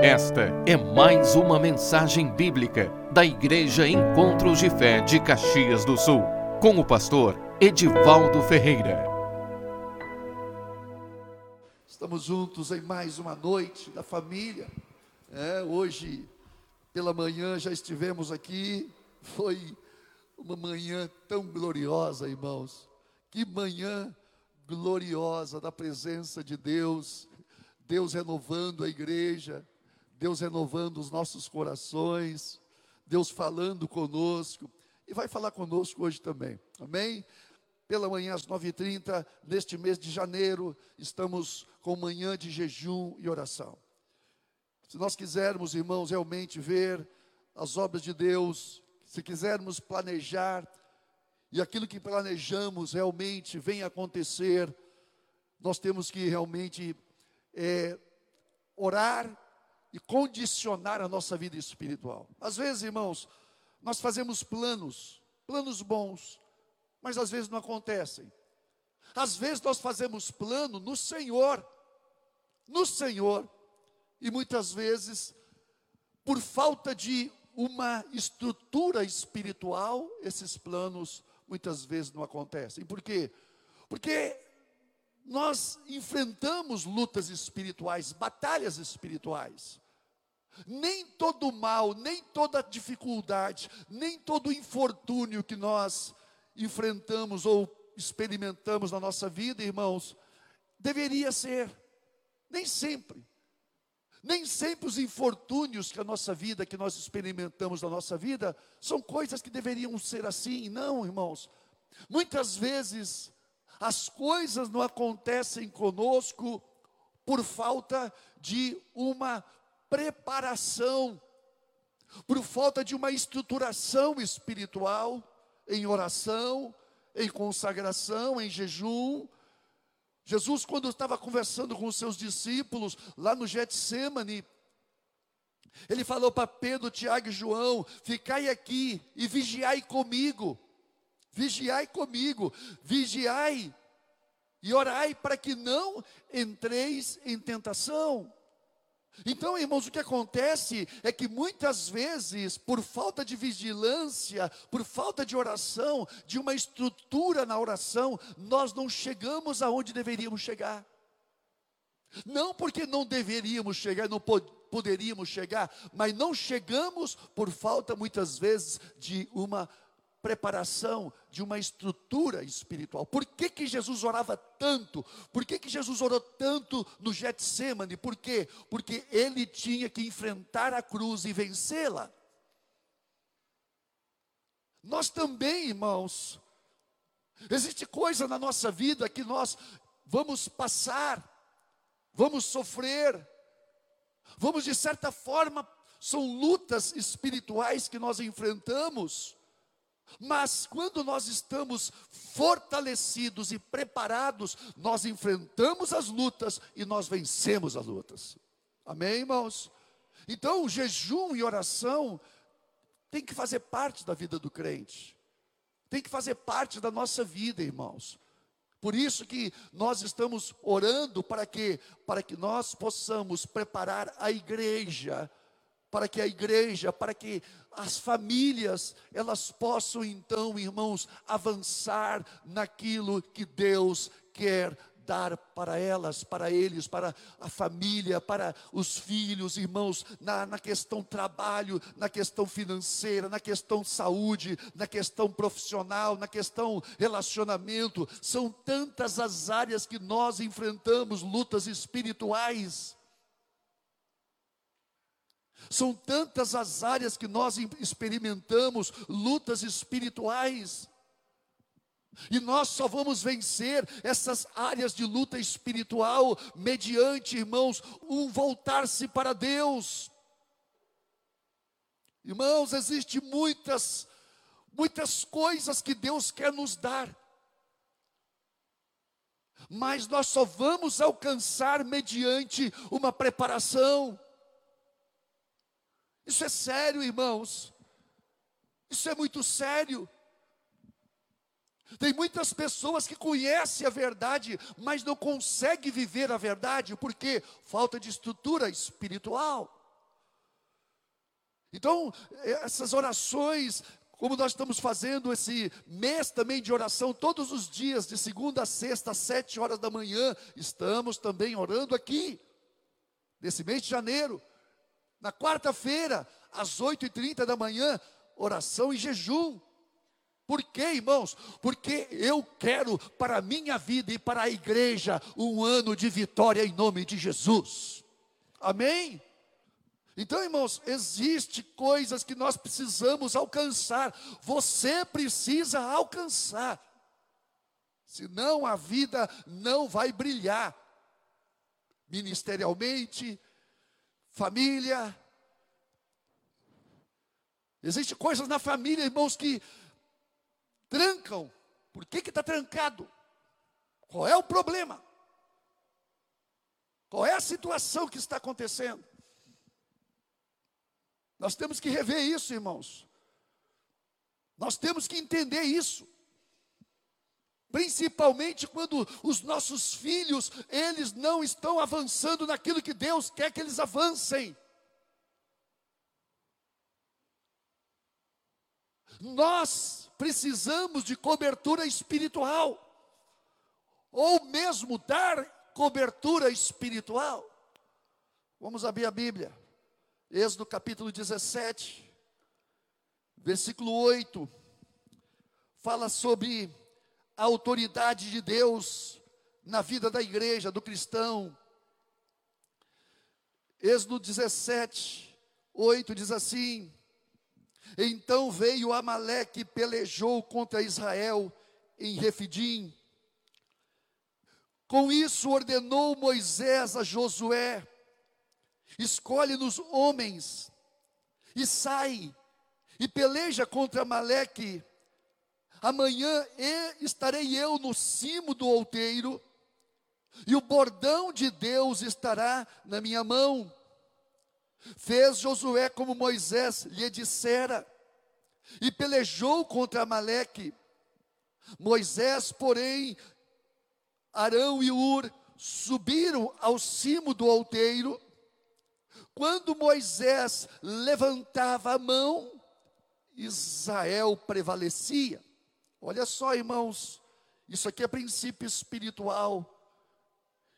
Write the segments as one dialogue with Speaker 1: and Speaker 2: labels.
Speaker 1: Esta é mais uma mensagem bíblica da Igreja Encontros de Fé de Caxias do Sul, com o pastor Edivaldo Ferreira.
Speaker 2: Estamos juntos em mais uma noite da família. É, hoje, pela manhã, já estivemos aqui. Foi uma manhã tão gloriosa, irmãos. Que manhã gloriosa da presença de Deus. Deus renovando a igreja, Deus renovando os nossos corações, Deus falando conosco e vai falar conosco hoje também. Amém? Pela manhã às 9h30, neste mês de janeiro, estamos com manhã de jejum e oração. Se nós quisermos, irmãos, realmente ver as obras de Deus, se quisermos planejar e aquilo que planejamos realmente vem acontecer, nós temos que realmente é, orar e condicionar a nossa vida espiritual. Às vezes, irmãos, nós fazemos planos, planos bons, mas às vezes não acontecem. Às vezes nós fazemos plano no Senhor, no Senhor, e muitas vezes, por falta de uma estrutura espiritual, esses planos muitas vezes não acontecem. Por quê? Porque nós enfrentamos lutas espirituais, batalhas espirituais. Nem todo mal, nem toda dificuldade, nem todo infortúnio que nós enfrentamos ou experimentamos na nossa vida, irmãos, deveria ser. Nem sempre. Nem sempre os infortúnios que a nossa vida, que nós experimentamos na nossa vida, são coisas que deveriam ser assim. Não, irmãos. Muitas vezes as coisas não acontecem conosco por falta de uma preparação, por falta de uma estruturação espiritual, em oração, em consagração, em jejum. Jesus, quando estava conversando com os seus discípulos lá no Getsemane, ele falou para Pedro, Tiago e João: Ficai aqui e vigiai comigo vigiai comigo, vigiai e orai para que não entreis em tentação. Então, irmãos, o que acontece é que muitas vezes, por falta de vigilância, por falta de oração, de uma estrutura na oração, nós não chegamos aonde deveríamos chegar. Não porque não deveríamos chegar, não poderíamos chegar, mas não chegamos por falta muitas vezes de uma preparação de uma estrutura espiritual. Por que, que Jesus orava tanto? Por que, que Jesus orou tanto no Getsemane? Por quê? Porque ele tinha que enfrentar a cruz e vencê-la. Nós também, irmãos, existe coisa na nossa vida que nós vamos passar, vamos sofrer, vamos de certa forma, são lutas espirituais que nós enfrentamos. Mas quando nós estamos fortalecidos e preparados, nós enfrentamos as lutas e nós vencemos as lutas. Amém, irmãos? Então, o jejum e oração tem que fazer parte da vida do crente. Tem que fazer parte da nossa vida, irmãos. Por isso que nós estamos orando para que para que nós possamos preparar a igreja para que a igreja, para que as famílias, elas possam então, irmãos, avançar naquilo que Deus quer dar para elas, para eles, para a família, para os filhos, irmãos, na, na questão trabalho, na questão financeira, na questão saúde, na questão profissional, na questão relacionamento. São tantas as áreas que nós enfrentamos lutas espirituais. São tantas as áreas que nós experimentamos lutas espirituais. E nós só vamos vencer essas áreas de luta espiritual mediante, irmãos, um voltar-se para Deus. Irmãos, existe muitas muitas coisas que Deus quer nos dar. Mas nós só vamos alcançar mediante uma preparação. Isso é sério, irmãos. Isso é muito sério. Tem muitas pessoas que conhecem a verdade, mas não conseguem viver a verdade, porque falta de estrutura espiritual. Então, essas orações, como nós estamos fazendo esse mês também de oração, todos os dias, de segunda a sexta, às sete horas da manhã, estamos também orando aqui, nesse mês de janeiro. Na quarta-feira, às oito e trinta da manhã, oração e jejum. Por quê, irmãos? Porque eu quero para a minha vida e para a igreja um ano de vitória em nome de Jesus. Amém? Então, irmãos, existe coisas que nós precisamos alcançar. Você precisa alcançar. Senão a vida não vai brilhar. Ministerialmente, família. Existem coisas na família, irmãos, que trancam. Por que está trancado? Qual é o problema? Qual é a situação que está acontecendo? Nós temos que rever isso, irmãos. Nós temos que entender isso. Principalmente quando os nossos filhos, eles não estão avançando naquilo que Deus quer que eles avancem. Nós precisamos de cobertura espiritual, ou mesmo dar cobertura espiritual. Vamos abrir a Bíblia, Êxodo capítulo 17, versículo 8, fala sobre a autoridade de Deus na vida da igreja, do cristão. Êxodo 17, 8 diz assim: então veio Amaleque e pelejou contra Israel em Refidim. Com isso ordenou Moisés a Josué: escolhe-nos homens e sai e peleja contra Amaleque. Amanhã estarei eu no cimo do outeiro, e o bordão de Deus estará na minha mão. Fez Josué como Moisés lhe dissera, e pelejou contra Amaleque. Moisés, porém, Arão e Ur subiram ao cimo do outeiro. Quando Moisés levantava a mão, Israel prevalecia. Olha só, irmãos, isso aqui é princípio espiritual.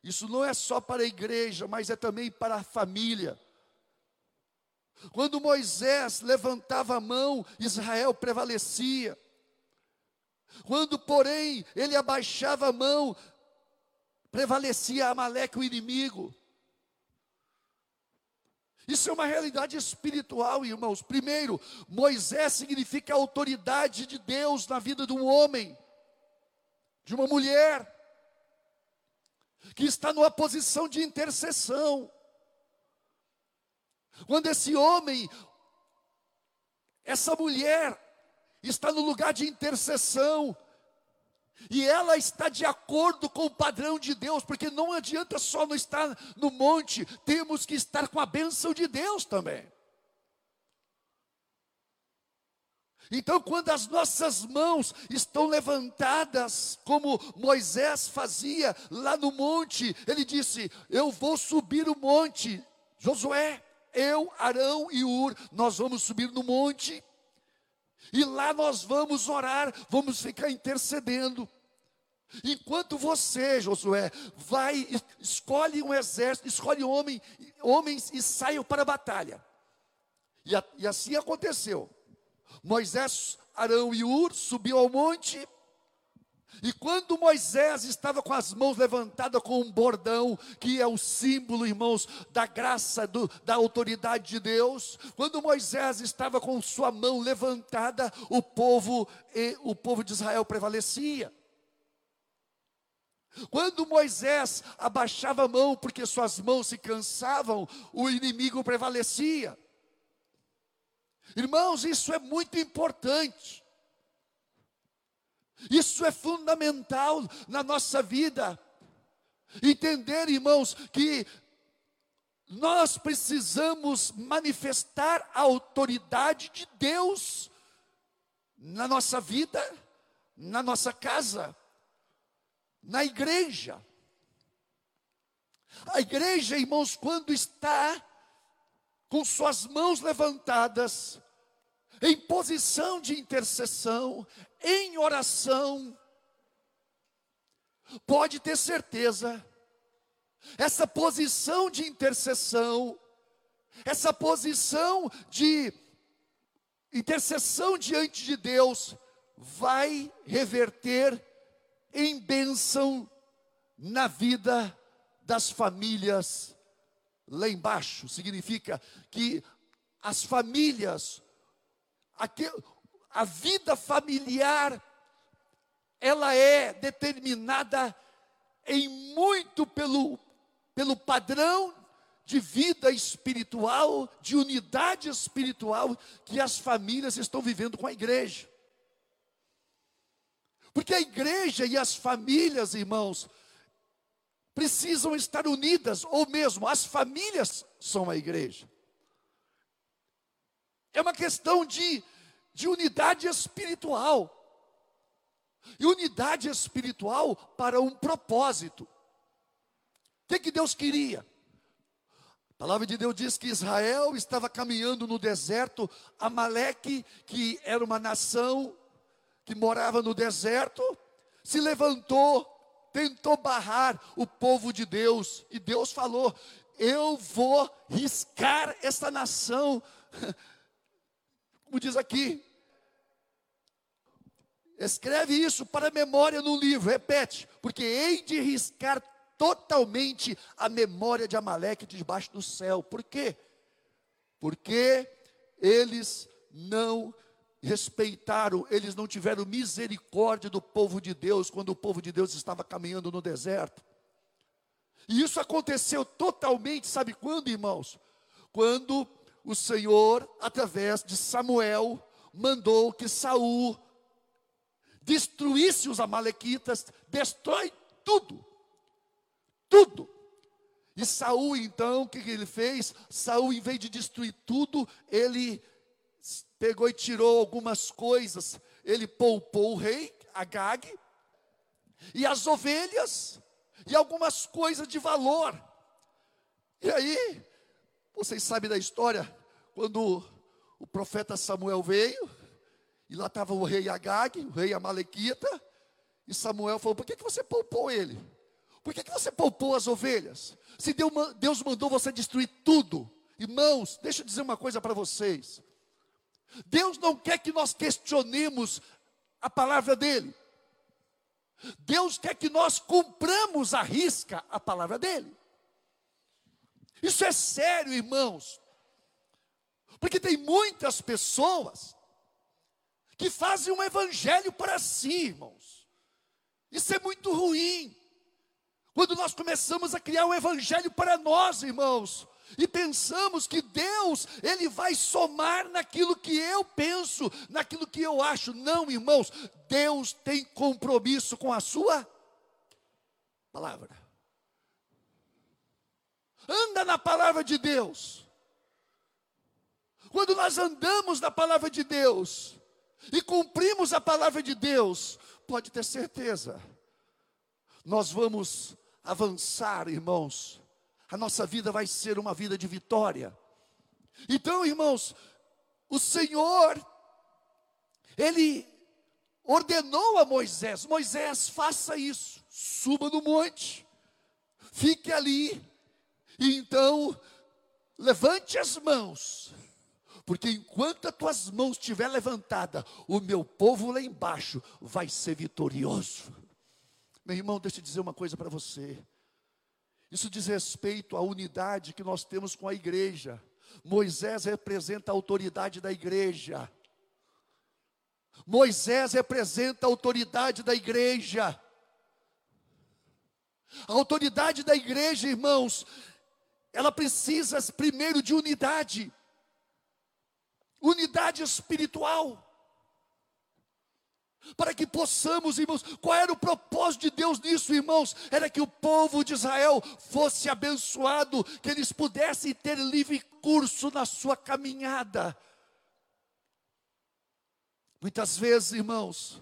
Speaker 2: Isso não é só para a igreja, mas é também para a família. Quando Moisés levantava a mão, Israel prevalecia. Quando, porém, ele abaixava a mão, prevalecia Amaleque, o inimigo. Isso é uma realidade espiritual, irmãos. Primeiro, Moisés significa a autoridade de Deus na vida de um homem, de uma mulher, que está numa posição de intercessão. Quando esse homem, essa mulher, está no lugar de intercessão, e ela está de acordo com o padrão de Deus, porque não adianta só não estar no monte, temos que estar com a bênção de Deus também. Então, quando as nossas mãos estão levantadas, como Moisés fazia lá no monte, ele disse: Eu vou subir o monte, Josué eu, Arão e Ur, nós vamos subir no monte, e lá nós vamos orar, vamos ficar intercedendo. Enquanto você, Josué, vai, escolhe um exército, escolhe homem, homens e saiam para a batalha. E, a, e assim aconteceu. Moisés, Arão e Ur subiu ao monte, e quando Moisés estava com as mãos levantadas com um bordão, que é o símbolo, irmãos, da graça, do, da autoridade de Deus, quando Moisés estava com sua mão levantada, o povo, o povo de Israel prevalecia. Quando Moisés abaixava a mão porque suas mãos se cansavam, o inimigo prevalecia. Irmãos, isso é muito importante. Isso é fundamental na nossa vida. Entender, irmãos, que nós precisamos manifestar a autoridade de Deus na nossa vida, na nossa casa, na igreja. A igreja, irmãos, quando está com suas mãos levantadas, em posição de intercessão, em oração, pode ter certeza, essa posição de intercessão, essa posição de intercessão diante de Deus, vai reverter em bênção na vida das famílias lá embaixo. Significa que as famílias, a vida familiar, ela é determinada em muito pelo, pelo padrão de vida espiritual, de unidade espiritual que as famílias estão vivendo com a igreja. Porque a igreja e as famílias, irmãos, precisam estar unidas, ou mesmo as famílias são a igreja. É uma questão de, de unidade espiritual. E unidade espiritual para um propósito. O que, que Deus queria? A palavra de Deus diz que Israel estava caminhando no deserto, Amaleque, que era uma nação que morava no deserto, se levantou, tentou barrar o povo de Deus, e Deus falou: Eu vou riscar esta nação. Como diz aqui, escreve isso para a memória no livro, repete, porque hei de riscar totalmente a memória de Amaleque debaixo do céu. Por quê? Porque eles não respeitaram, eles não tiveram misericórdia do povo de Deus quando o povo de Deus estava caminhando no deserto. E isso aconteceu totalmente, sabe quando, irmãos? Quando o Senhor, através de Samuel, mandou que Saul destruísse os amalequitas, destrói tudo. Tudo. E Saul, então, o que ele fez? Saul, em vez de destruir tudo, ele pegou e tirou algumas coisas, ele poupou o rei, Agag, e as ovelhas, e algumas coisas de valor. E aí, vocês sabem da história, quando o profeta Samuel veio, e lá estava o rei Agag, o rei Amalequita, e Samuel falou: Por que, que você poupou ele? Por que, que você poupou as ovelhas? Se Deus mandou você destruir tudo, irmãos, deixa eu dizer uma coisa para vocês. Deus não quer que nós questionemos a palavra dele. Deus quer que nós cumpramos a risca a palavra dele. Isso é sério, irmãos. Porque tem muitas pessoas que fazem um evangelho para si, irmãos. Isso é muito ruim. Quando nós começamos a criar um evangelho para nós, irmãos, e pensamos que Deus, Ele vai somar naquilo que eu penso, naquilo que eu acho. Não, irmãos, Deus tem compromisso com a Sua palavra. Anda na palavra de Deus. Quando nós andamos na palavra de Deus e cumprimos a palavra de Deus, pode ter certeza, nós vamos avançar, irmãos, a nossa vida vai ser uma vida de vitória. Então, irmãos, o Senhor, Ele ordenou a Moisés: Moisés, faça isso, suba no monte, fique ali, e então levante as mãos, porque enquanto as tuas mãos estiver levantada, o meu povo lá embaixo vai ser vitorioso. Meu irmão, deixa eu dizer uma coisa para você. Isso diz respeito à unidade que nós temos com a igreja. Moisés representa a autoridade da igreja. Moisés representa a autoridade da igreja. A autoridade da igreja, irmãos, ela precisa primeiro de unidade, unidade espiritual para que possamos, irmãos, qual era o propósito de Deus nisso, irmãos? Era que o povo de Israel fosse abençoado, que eles pudessem ter livre curso na sua caminhada. Muitas vezes, irmãos,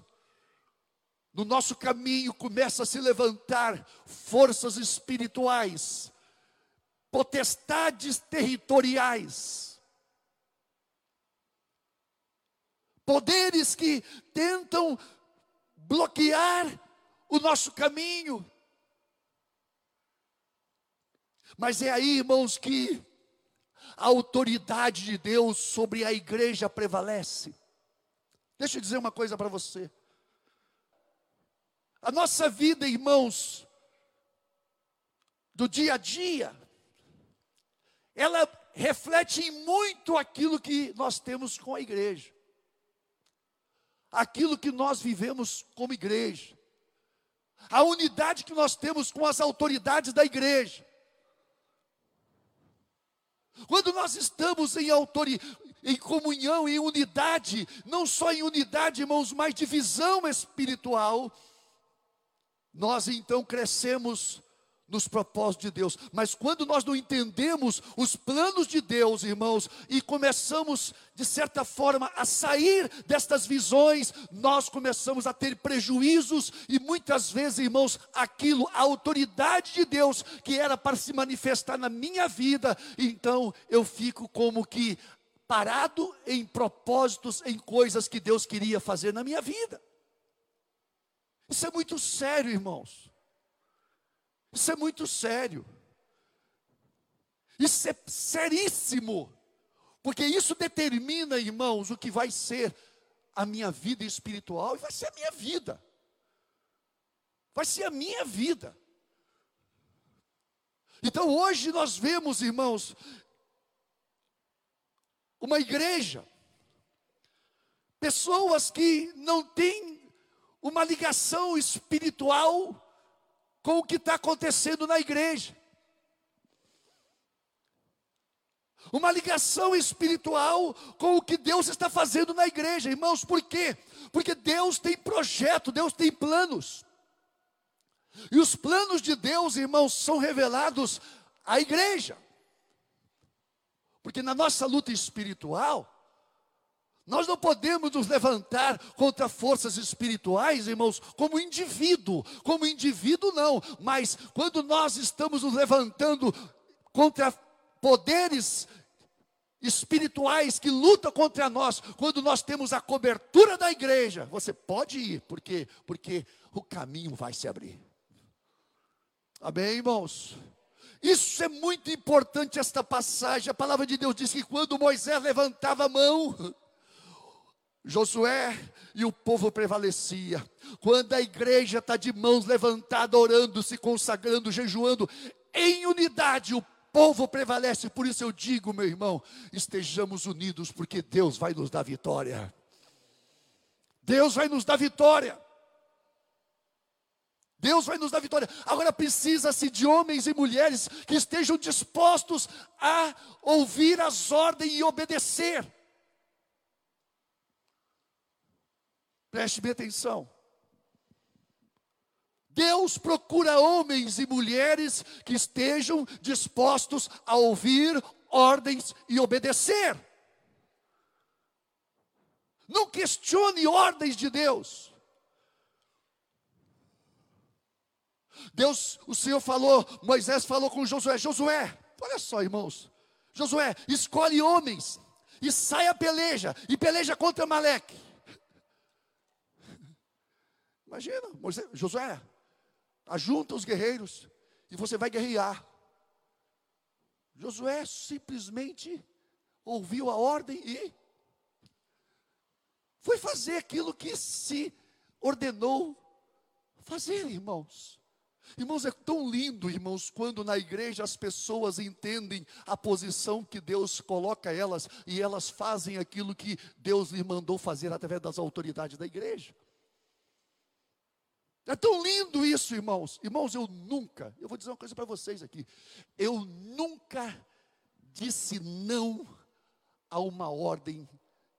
Speaker 2: no nosso caminho começa a se levantar forças espirituais potestades territoriais, poderes que tentam bloquear o nosso caminho. Mas é aí, irmãos, que a autoridade de Deus sobre a igreja prevalece. Deixa eu dizer uma coisa para você. A nossa vida, irmãos, do dia a dia, ela reflete muito aquilo que nós temos com a igreja aquilo que nós vivemos como igreja, a unidade que nós temos com as autoridades da igreja. Quando nós estamos em autoridade, em comunhão, em unidade, não só em unidade, irmãos, mas de visão espiritual, nós então crescemos nos propósitos de Deus. Mas quando nós não entendemos os planos de Deus, irmãos, e começamos, de certa forma, a sair destas visões, nós começamos a ter prejuízos e muitas vezes, irmãos, aquilo, a autoridade de Deus que era para se manifestar na minha vida, então eu fico como que parado em propósitos, em coisas que Deus queria fazer na minha vida. Isso é muito sério, irmãos. Isso é muito sério. Isso é seríssimo. Porque isso determina, irmãos, o que vai ser a minha vida espiritual e vai ser a minha vida. Vai ser a minha vida. Então hoje nós vemos, irmãos, uma igreja, pessoas que não têm uma ligação espiritual com o que está acontecendo na igreja. Uma ligação espiritual com o que Deus está fazendo na igreja, irmãos, por quê? Porque Deus tem projeto, Deus tem planos. E os planos de Deus, irmãos, são revelados à igreja. Porque na nossa luta espiritual, nós não podemos nos levantar contra forças espirituais, irmãos, como indivíduo, como indivíduo não, mas quando nós estamos nos levantando contra poderes espirituais que lutam contra nós, quando nós temos a cobertura da igreja, você pode ir, porque porque o caminho vai se abrir. Amém, irmãos. Isso é muito importante esta passagem. A palavra de Deus diz que quando Moisés levantava a mão, Josué e o povo prevalecia. Quando a igreja está de mãos levantadas, orando, se consagrando, jejuando, em unidade, o povo prevalece. Por isso eu digo, meu irmão, estejamos unidos, porque Deus vai nos dar vitória. Deus vai nos dar vitória. Deus vai nos dar vitória. Agora precisa-se de homens e mulheres que estejam dispostos a ouvir as ordens e obedecer. Preste bem atenção. Deus procura homens e mulheres que estejam dispostos a ouvir ordens e obedecer. Não questione ordens de Deus. Deus, o Senhor falou, Moisés falou com Josué: Josué, olha só, irmãos. Josué, escolhe homens e sai a peleja, e peleja contra Maleque. Imagina, Moisés, Josué, ajunta os guerreiros e você vai guerrear. Josué simplesmente ouviu a ordem e foi fazer aquilo que se ordenou fazer, irmãos. Irmãos, é tão lindo, irmãos, quando na igreja as pessoas entendem a posição que Deus coloca elas e elas fazem aquilo que Deus lhe mandou fazer através das autoridades da igreja. É tão lindo isso, irmãos. Irmãos, eu nunca, eu vou dizer uma coisa para vocês aqui. Eu nunca disse não a uma ordem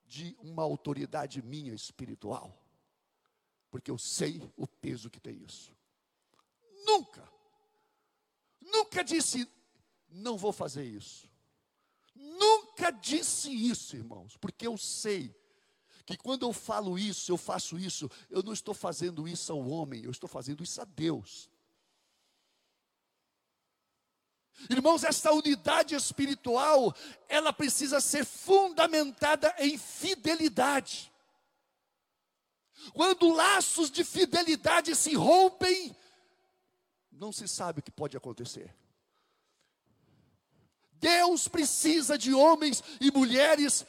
Speaker 2: de uma autoridade minha espiritual. Porque eu sei o peso que tem isso. Nunca. Nunca disse não vou fazer isso. Nunca disse isso, irmãos, porque eu sei que quando eu falo isso, eu faço isso, eu não estou fazendo isso ao homem, eu estou fazendo isso a Deus. Irmãos, essa unidade espiritual, ela precisa ser fundamentada em fidelidade. Quando laços de fidelidade se rompem, não se sabe o que pode acontecer. Deus precisa de homens e mulheres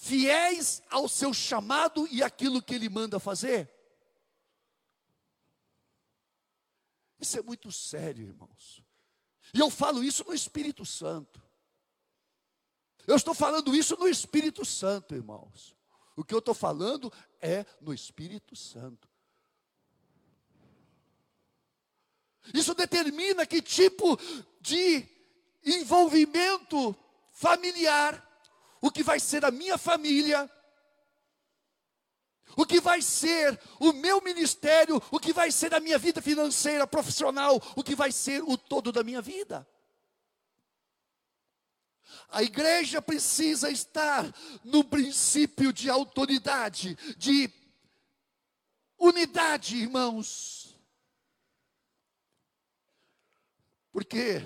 Speaker 2: fiéis ao seu chamado e aquilo que Ele manda fazer. Isso é muito sério, irmãos. E eu falo isso no Espírito Santo. Eu estou falando isso no Espírito Santo, irmãos. O que eu estou falando é no Espírito Santo. Isso determina que tipo de envolvimento familiar, o que vai ser a minha família, o que vai ser o meu ministério, o que vai ser a minha vida financeira, profissional, o que vai ser o todo da minha vida. A igreja precisa estar no princípio de autoridade, de unidade, irmãos. Por quê?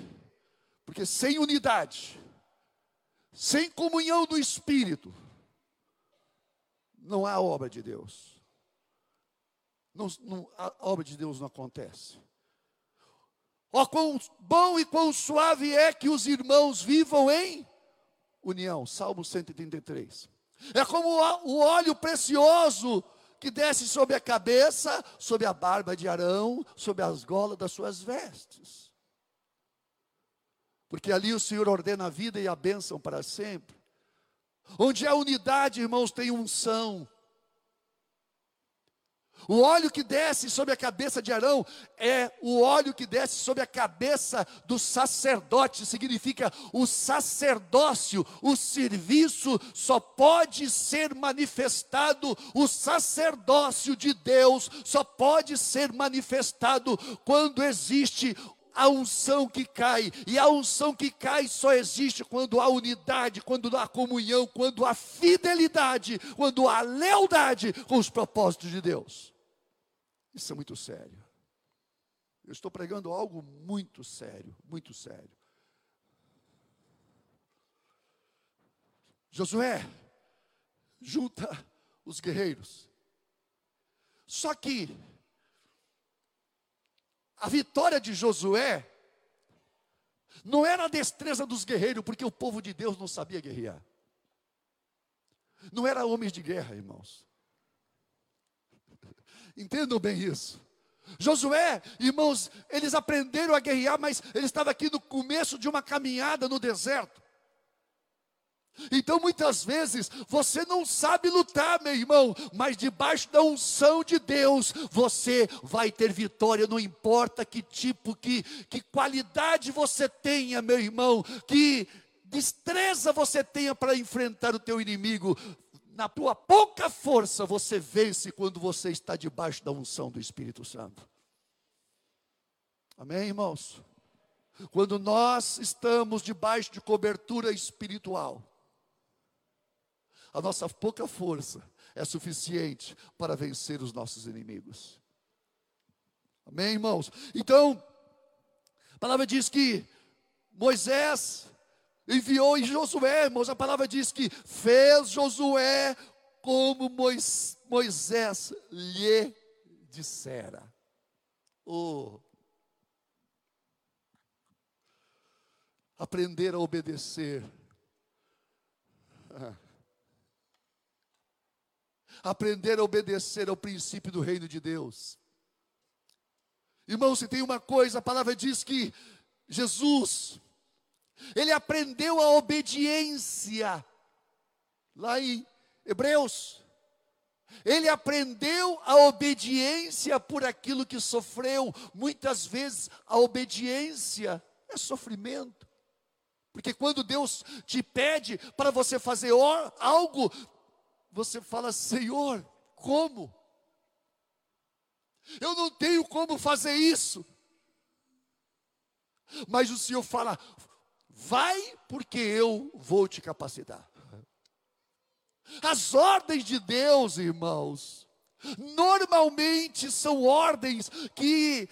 Speaker 2: Porque sem unidade, sem comunhão do Espírito, não há obra de Deus. Não, não, a obra de Deus não acontece. Ó, quão bom e quão suave é que os irmãos vivam em união. Salmo 133. É como o óleo precioso que desce sobre a cabeça, sobre a barba de Arão, sobre as golas das suas vestes. Porque ali o Senhor ordena a vida e a bênção para sempre. Onde há unidade, irmãos, tem unção. O óleo que desce sobre a cabeça de Arão é o óleo que desce sobre a cabeça do sacerdote, significa o sacerdócio, o serviço só pode ser manifestado, o sacerdócio de Deus só pode ser manifestado quando existe a unção que cai, e a unção que cai só existe quando há unidade, quando há comunhão, quando há fidelidade, quando há lealdade com os propósitos de Deus. Isso é muito sério. Eu estou pregando algo muito sério, muito sério. Josué junta os guerreiros. Só que a vitória de Josué não era a destreza dos guerreiros, porque o povo de Deus não sabia guerrear. Não era homens de guerra, irmãos. Entendam bem isso. Josué, irmãos, eles aprenderam a guerrear, mas ele estava aqui no começo de uma caminhada no deserto. Então muitas vezes você não sabe lutar, meu irmão, mas debaixo da unção de Deus você vai ter vitória, não importa que tipo, que, que qualidade você tenha, meu irmão, que destreza você tenha para enfrentar o teu inimigo, na tua pouca força você vence quando você está debaixo da unção do Espírito Santo. Amém, irmãos? Quando nós estamos debaixo de cobertura espiritual, a nossa pouca força é suficiente para vencer os nossos inimigos. Amém, irmãos? Então, a palavra diz que Moisés enviou em Josué, irmãos, a palavra diz que fez Josué como Moisés lhe dissera. Oh. Aprender a obedecer. Ah. Aprender a obedecer ao princípio do reino de Deus. Irmão, se tem uma coisa, a palavra diz que Jesus, ele aprendeu a obediência, lá em Hebreus. Ele aprendeu a obediência por aquilo que sofreu. Muitas vezes a obediência é sofrimento. Porque quando Deus te pede para você fazer algo, você fala: Senhor, como? Eu não tenho como fazer isso. Mas o Senhor fala: Vai, porque eu vou te capacitar. As ordens de Deus, irmãos, normalmente são ordens que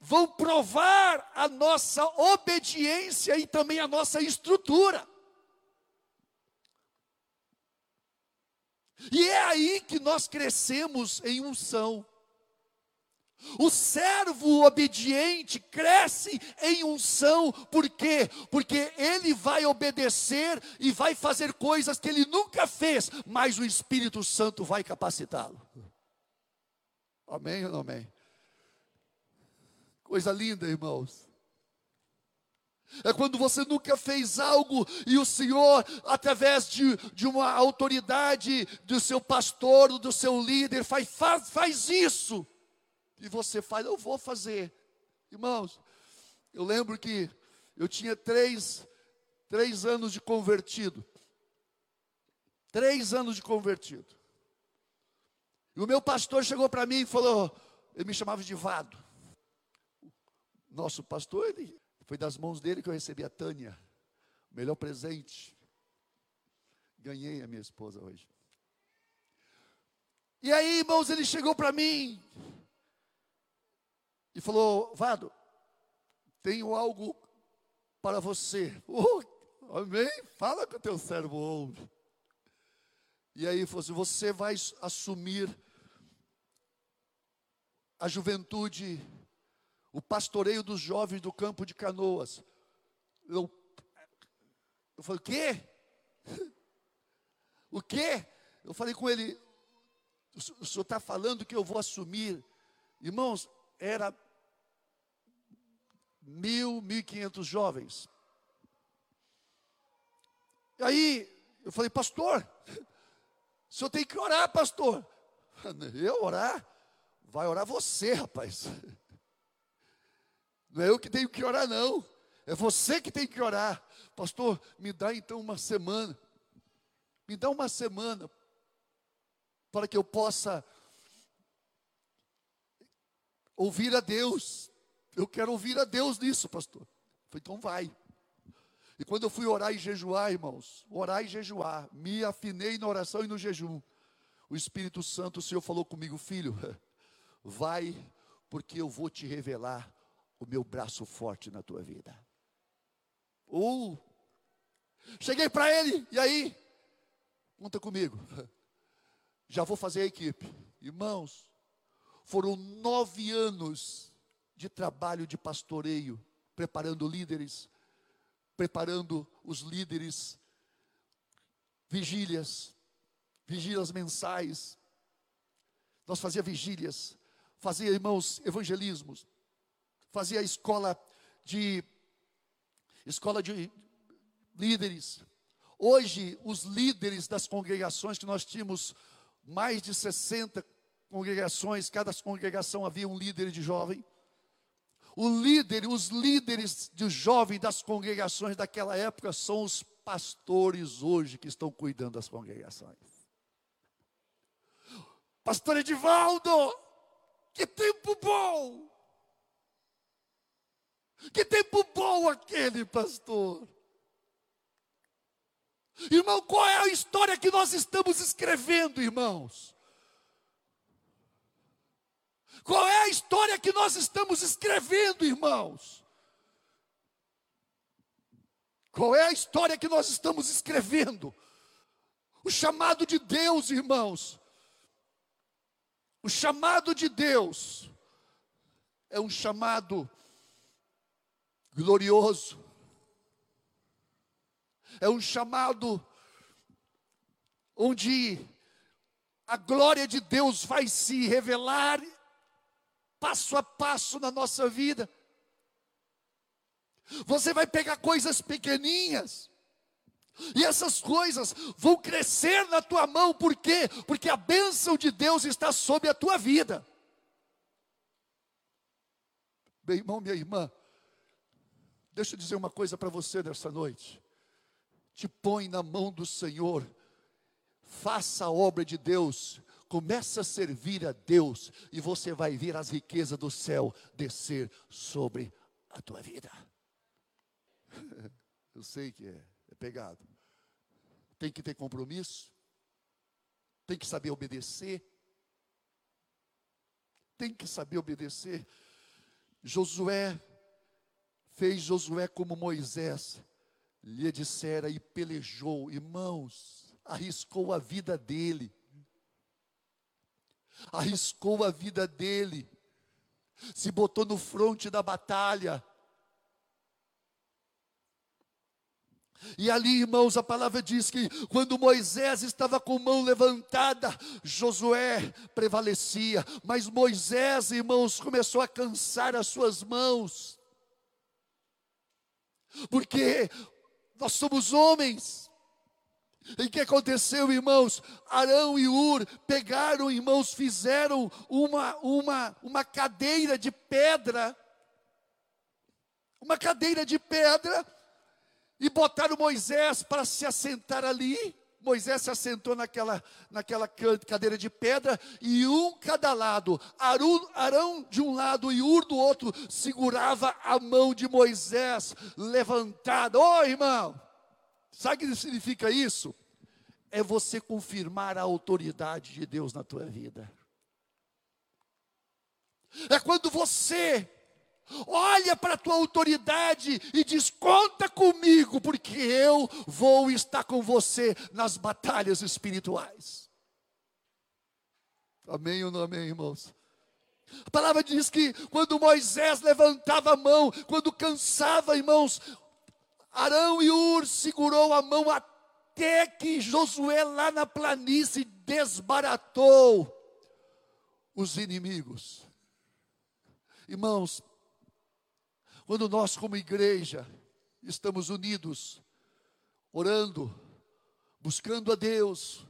Speaker 2: vão provar a nossa obediência e também a nossa estrutura. E é aí que nós crescemos em unção. O servo obediente cresce em unção, por quê? Porque ele vai obedecer e vai fazer coisas que ele nunca fez, mas o Espírito Santo vai capacitá-lo. Amém ou não amém? Coisa linda, irmãos. É quando você nunca fez algo e o Senhor, através de, de uma autoridade, do seu pastor, do seu líder, faz, faz, faz isso. E você faz, eu vou fazer. Irmãos, eu lembro que eu tinha três, três anos de convertido. Três anos de convertido. E o meu pastor chegou para mim e falou, ele me chamava de Vado. Nosso pastor, ele foi das mãos dele que eu recebi a Tânia. O melhor presente. Ganhei a minha esposa hoje. E aí, irmãos, ele chegou para mim e falou: Vado, tenho algo para você. Oh, amém? Fala com o teu servo ouve. E aí falou assim: você vai assumir a juventude o pastoreio dos jovens do campo de canoas. Eu, eu falei, o quê? O quê? Eu falei com ele, o senhor está falando que eu vou assumir. Irmãos, era mil, mil e quinhentos jovens. E aí, eu falei, pastor, o senhor tem que orar, pastor. Eu orar? Vai orar você, rapaz. Não é eu que tenho que orar, não. É você que tem que orar. Pastor, me dá então uma semana. Me dá uma semana para que eu possa ouvir a Deus. Eu quero ouvir a Deus nisso, pastor. falei, então vai. E quando eu fui orar e jejuar, irmãos, orar e jejuar, me afinei na oração e no jejum. O Espírito Santo, o Senhor falou comigo, filho, vai, porque eu vou te revelar o meu braço forte na tua vida. Uh, cheguei para ele, e aí? Conta comigo. Já vou fazer a equipe. Irmãos, foram nove anos de trabalho de pastoreio, preparando líderes, preparando os líderes, vigílias, vigílias mensais. Nós fazia vigílias, fazia, irmãos, evangelismos, fazia escola de escola de líderes. Hoje, os líderes das congregações que nós tínhamos mais de 60 congregações, cada congregação havia um líder de jovem. O líder, os líderes de jovem das congregações daquela época são os pastores hoje que estão cuidando das congregações. Pastor Edivaldo, que tempo bom! Que tempo bom aquele, pastor. Irmão, qual é a história que nós estamos escrevendo, irmãos? Qual é a história que nós estamos escrevendo, irmãos? Qual é a história que nós estamos escrevendo? O chamado de Deus, irmãos. O chamado de Deus é um chamado glorioso. É um chamado onde a glória de Deus vai se revelar passo a passo na nossa vida. Você vai pegar coisas pequeninhas, e essas coisas vão crescer na tua mão, por quê? Porque a bênção de Deus está sobre a tua vida. Meu irmão, minha irmã, Deixa eu dizer uma coisa para você nessa noite. Te põe na mão do Senhor, faça a obra de Deus, começa a servir a Deus, e você vai ver as riquezas do céu descer sobre a tua vida. Eu sei que é, é pegado. Tem que ter compromisso, tem que saber obedecer, tem que saber obedecer. Josué fez Josué como Moisés lhe dissera e pelejou, irmãos, arriscou a vida dele, arriscou a vida dele, se botou no fronte da batalha. E ali, irmãos, a palavra diz que quando Moisés estava com mão levantada, Josué prevalecia, mas Moisés, irmãos, começou a cansar as suas mãos, porque nós somos homens. E o que aconteceu, irmãos? Arão e Ur pegaram, irmãos, fizeram uma, uma, uma cadeira de pedra, uma cadeira de pedra, e botaram Moisés para se assentar ali. Moisés se assentou naquela, naquela cadeira de pedra, e um cada lado, Arão, Arão de um lado e Ur do outro, segurava a mão de Moisés levantada. Ô oh, irmão, sabe o que significa isso? É você confirmar a autoridade de Deus na tua vida. É quando você olha para a tua autoridade e diz: conta comigo, porque eu vou estar com você nas batalhas espirituais. Amém ou não amém, irmãos? A palavra diz que quando Moisés levantava a mão, quando cansava, irmãos, Arão e Ur segurou a mão até que Josué lá na planície desbaratou os inimigos. Irmãos, quando nós, como igreja, estamos unidos, orando, buscando a Deus,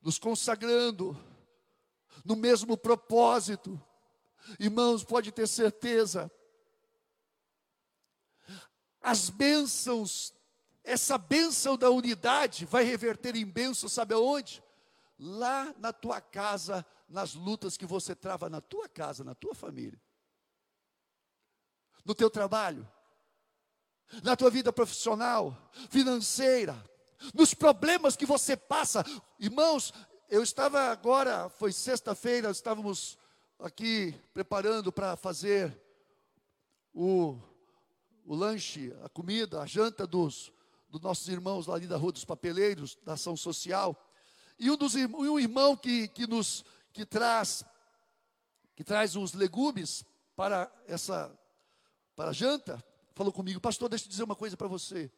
Speaker 2: nos consagrando, no mesmo propósito, irmãos, pode ter certeza, as bênçãos, essa bênção da unidade vai reverter em bênção, sabe aonde? Lá na tua casa, nas lutas que você trava na tua casa, na tua família no teu trabalho, na tua vida profissional, financeira, nos problemas que você passa. Irmãos, eu estava agora, foi sexta-feira, estávamos aqui preparando para fazer o, o lanche, a comida, a janta dos, dos nossos irmãos lá ali da Rua dos Papeleiros, da Ação Social. E um, dos, um irmão que, que nos que traz que traz os legumes para essa para a janta, falou comigo, pastor, deixa eu dizer uma coisa para você.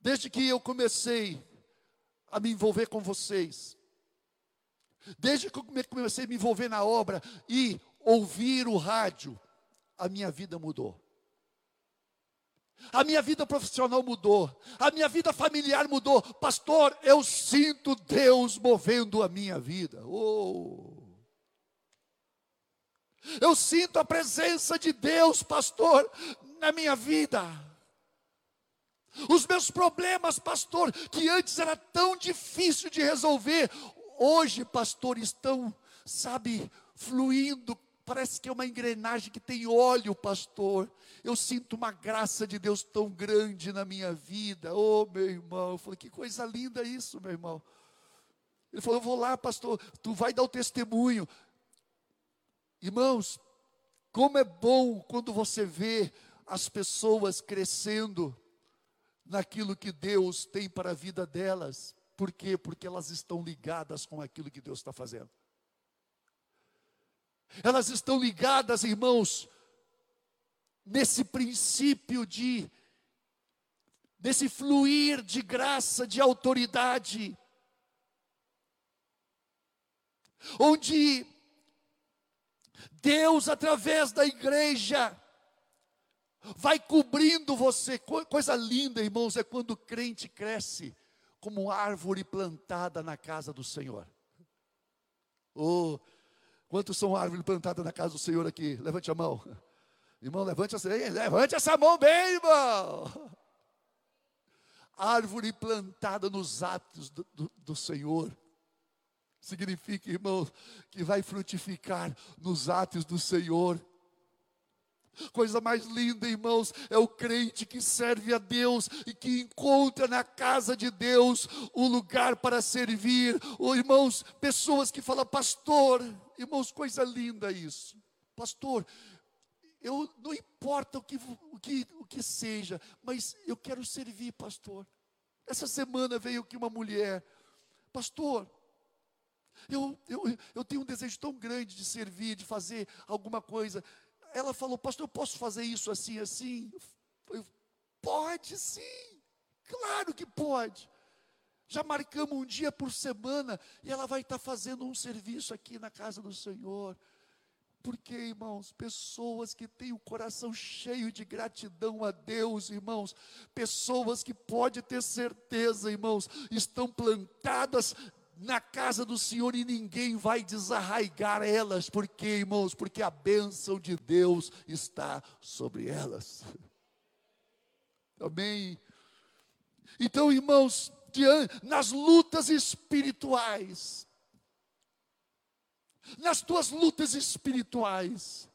Speaker 2: Desde que eu comecei a me envolver com vocês, desde que eu comecei a me envolver na obra e ouvir o rádio, a minha vida mudou. A minha vida profissional mudou, a minha vida familiar mudou. Pastor, eu sinto Deus movendo a minha vida. Oh! Eu sinto a presença de Deus, pastor, na minha vida. Os meus problemas, pastor, que antes era tão difícil de resolver, hoje, pastor, estão, sabe, fluindo. Parece que é uma engrenagem que tem óleo, pastor. Eu sinto uma graça de Deus tão grande na minha vida. Oh, meu irmão, eu falei, que coisa linda isso, meu irmão. Ele falou, eu vou lá, pastor, tu vai dar o testemunho. Irmãos, como é bom quando você vê as pessoas crescendo naquilo que Deus tem para a vida delas. Por quê? Porque elas estão ligadas com aquilo que Deus está fazendo. Elas estão ligadas, irmãos, nesse princípio de, desse fluir de graça, de autoridade, onde Deus, através da igreja, vai cobrindo você. Coisa linda, irmãos, é quando o crente cresce como árvore plantada na casa do Senhor. Oh, quantos são árvores plantadas na casa do Senhor aqui? Levante a mão. Irmão, levante essa, levante essa mão bem, irmão. Árvore plantada nos atos do, do, do Senhor. Significa, irmão, que vai frutificar nos atos do Senhor. Coisa mais linda, irmãos, é o crente que serve a Deus e que encontra na casa de Deus o lugar para servir. Ou, irmãos, pessoas que falam, pastor, irmãos, coisa linda isso. pastor, eu não importa o que, o que, o que seja, mas eu quero servir, pastor. Essa semana veio aqui uma mulher, pastor, eu, eu, eu tenho um desejo tão grande de servir, de fazer alguma coisa. Ela falou, pastor, eu posso fazer isso assim, assim? Eu, pode sim, claro que pode. Já marcamos um dia por semana e ela vai estar fazendo um serviço aqui na casa do Senhor. Porque, irmãos, pessoas que têm o coração cheio de gratidão a Deus, irmãos, pessoas que pode ter certeza, irmãos, estão plantadas na casa do Senhor e ninguém vai desarraigar elas, porque, irmãos, porque a bênção de Deus está sobre elas. Amém. Então, irmãos, nas lutas espirituais, nas tuas lutas espirituais.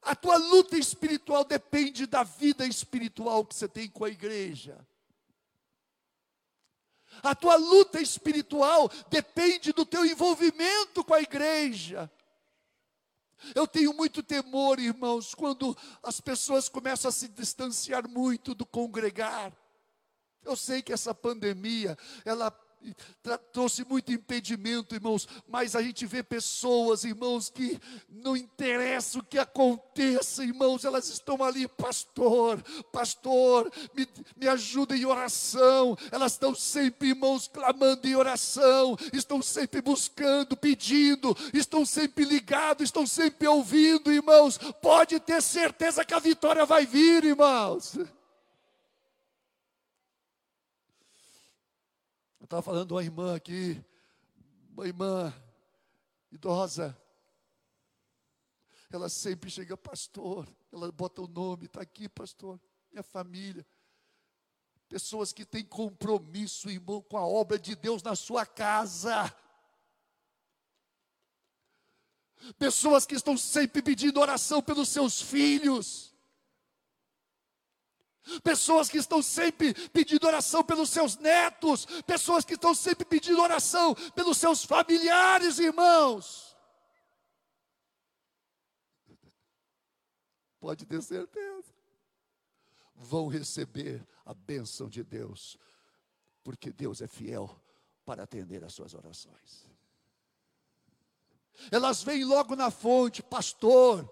Speaker 2: A tua luta espiritual depende da vida espiritual que você tem com a igreja. A tua luta espiritual depende do teu envolvimento com a igreja. Eu tenho muito temor, irmãos, quando as pessoas começam a se distanciar muito do congregar. Eu sei que essa pandemia, ela trouxe muito impedimento, irmãos, mas a gente vê pessoas, irmãos, que não interessa o que aconteça, irmãos, elas estão ali, pastor, pastor, me, me ajuda em oração, elas estão sempre, irmãos, clamando em oração, estão sempre buscando, pedindo, estão sempre ligados, estão sempre ouvindo, irmãos, pode ter certeza que a vitória vai vir, irmãos. Estava falando de uma irmã aqui, uma irmã idosa. Ela sempre chega, pastor, ela bota o nome, está aqui, pastor, minha família. Pessoas que têm compromisso, irmão, com a obra de Deus na sua casa. Pessoas que estão sempre pedindo oração pelos seus filhos. Pessoas que estão sempre pedindo oração pelos seus netos, pessoas que estão sempre pedindo oração pelos seus familiares, irmãos. Pode ter certeza. Vão receber a bênção de Deus, porque Deus é fiel para atender às suas orações. Elas vêm logo na fonte, pastor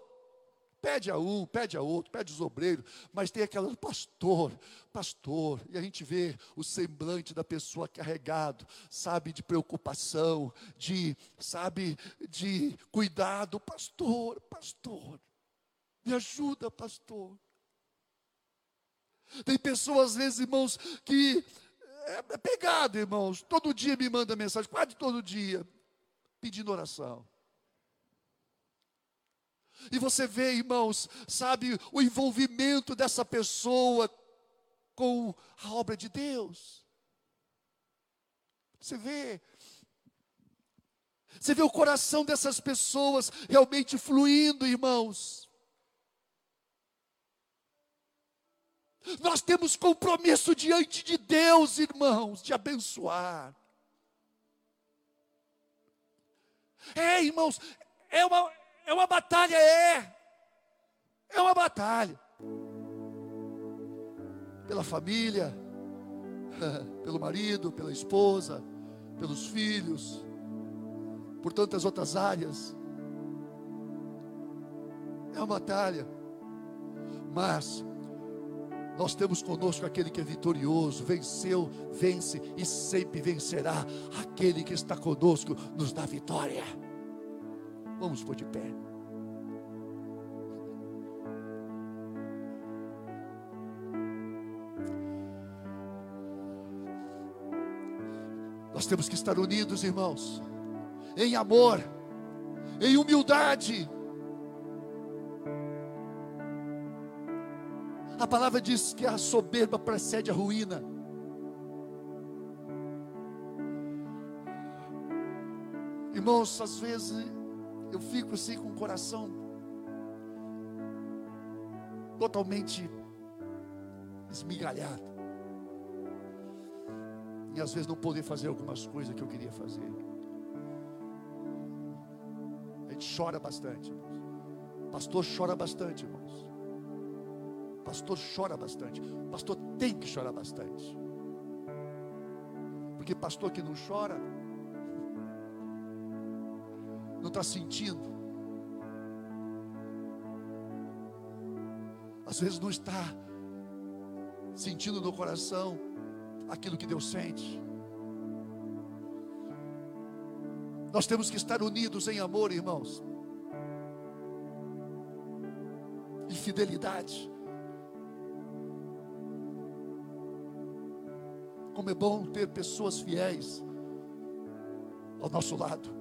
Speaker 2: Pede a um, pede a outro, pede os obreiros, mas tem aquela pastor, pastor, e a gente vê o semblante da pessoa carregado, sabe, de preocupação, de, sabe, de cuidado, pastor, pastor, me ajuda, pastor. Tem pessoas, às vezes, irmãos, que é, é pegado, irmãos, todo dia me manda mensagem, quase todo dia, pedindo oração. E você vê, irmãos, sabe, o envolvimento dessa pessoa com a obra de Deus. Você vê. Você vê o coração dessas pessoas realmente fluindo, irmãos. Nós temos compromisso diante de Deus, irmãos, de abençoar. É, irmãos, é uma, é uma batalha, é. É uma batalha. Pela família, pelo marido, pela esposa, pelos filhos, por tantas outras áreas. É uma batalha. Mas nós temos conosco aquele que é vitorioso, venceu, vence e sempre vencerá. Aquele que está conosco nos dá vitória. Vamos por de pé. Nós temos que estar unidos, irmãos, em amor, em humildade. A palavra diz que a soberba precede a ruína. Irmãos, às vezes eu fico assim com o coração totalmente esmigalhado. E às vezes não poder fazer algumas coisas que eu queria fazer. A gente chora bastante. Pastor chora bastante, irmãos. Pastor chora bastante. Pastor tem que chorar bastante. Porque pastor que não chora, não está sentindo. Às vezes não está sentindo no coração aquilo que Deus sente. Nós temos que estar unidos em amor, irmãos. E fidelidade. Como é bom ter pessoas fiéis ao nosso lado.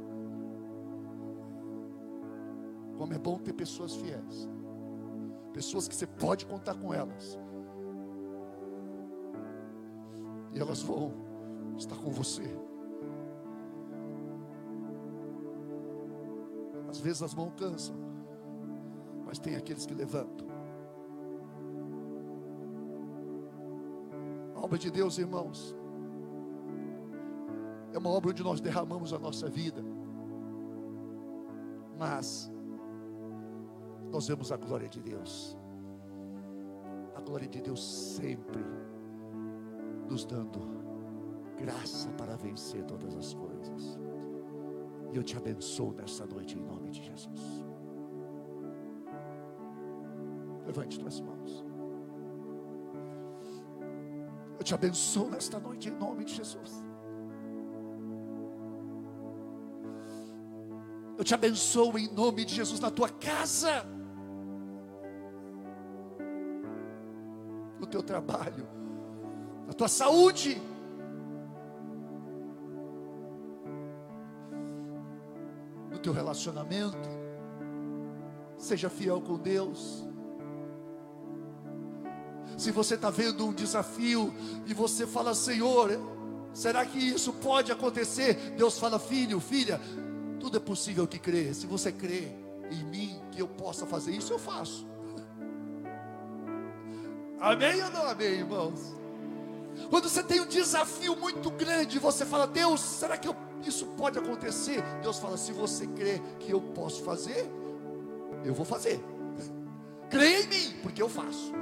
Speaker 2: Como é bom ter pessoas fiéis. Pessoas que você pode contar com elas. E elas vão estar com você. Às vezes as mãos cansam, mas tem aqueles que levantam. obra de Deus, irmãos, é uma obra onde nós derramamos a nossa vida, mas nós vemos a glória de Deus, a glória de Deus sempre nos dando graça para vencer todas as coisas. E eu te abençoo nessa noite em nome de Jesus. Levante tuas mãos. Eu te abençoo nesta noite em nome de Jesus. Eu te abençoo em nome de Jesus na tua casa, teu trabalho, na tua saúde. No teu relacionamento, seja fiel com Deus. Se você está vendo um desafio e você fala, Senhor, será que isso pode acontecer? Deus fala, filho, filha, tudo é possível que crê. Se você crê em mim que eu possa fazer isso, eu faço. Amém ou não amém, irmãos? Quando você tem um desafio muito grande, você fala, Deus, será que eu, isso pode acontecer? Deus fala, se você crê que eu posso fazer, eu vou fazer. Creia em mim, porque eu faço.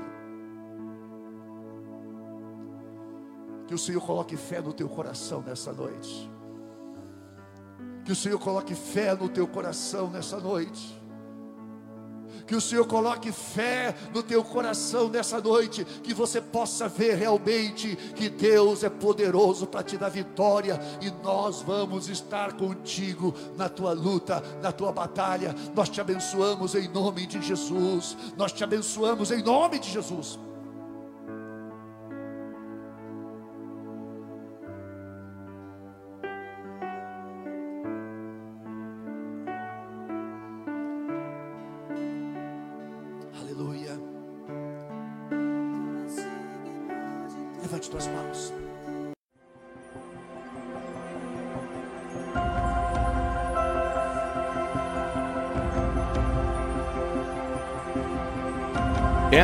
Speaker 2: Que o Senhor coloque fé no teu coração nessa noite. Que o Senhor coloque fé no teu coração nessa noite. Que o Senhor coloque fé no teu coração nessa noite, que você possa ver realmente que Deus é poderoso para te dar vitória e nós vamos estar contigo na tua luta, na tua batalha. Nós te abençoamos em nome de Jesus. Nós te abençoamos em nome de Jesus.